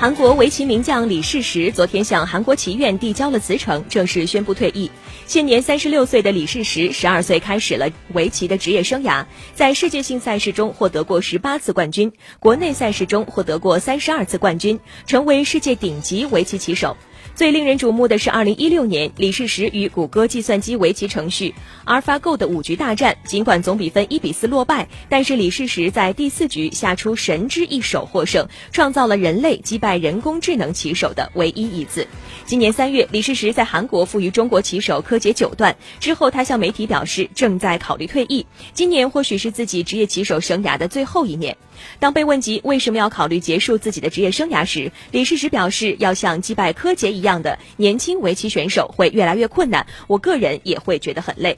韩国围棋名将李世石昨天向韩国棋院递交了辞呈，正式宣布退役。现年三十六岁的李世石，十二岁开始了围棋的职业生涯，在世界性赛事中获得过十八次冠军，国内赛事中获得过三十二次冠军，成为世界顶级围棋棋手。最令人瞩目的是，二零一六年李世石与谷歌计算机围棋程序 AlphaGo 的五局大战，尽管总比分一比四落败，但是李世石在第四局下出神之一手获胜，创造了人类击败人工智能棋手的唯一一次。今年三月，李世石在韩国负于中国棋手柯洁九段之后，他向媒体表示正在考虑退役，今年或许是自己职业棋手生涯的最后一年。当被问及为什么要考虑结束自己的职业生涯时，李世石表示，要像击败柯洁一样。的年轻围棋选手会越来越困难，我个人也会觉得很累。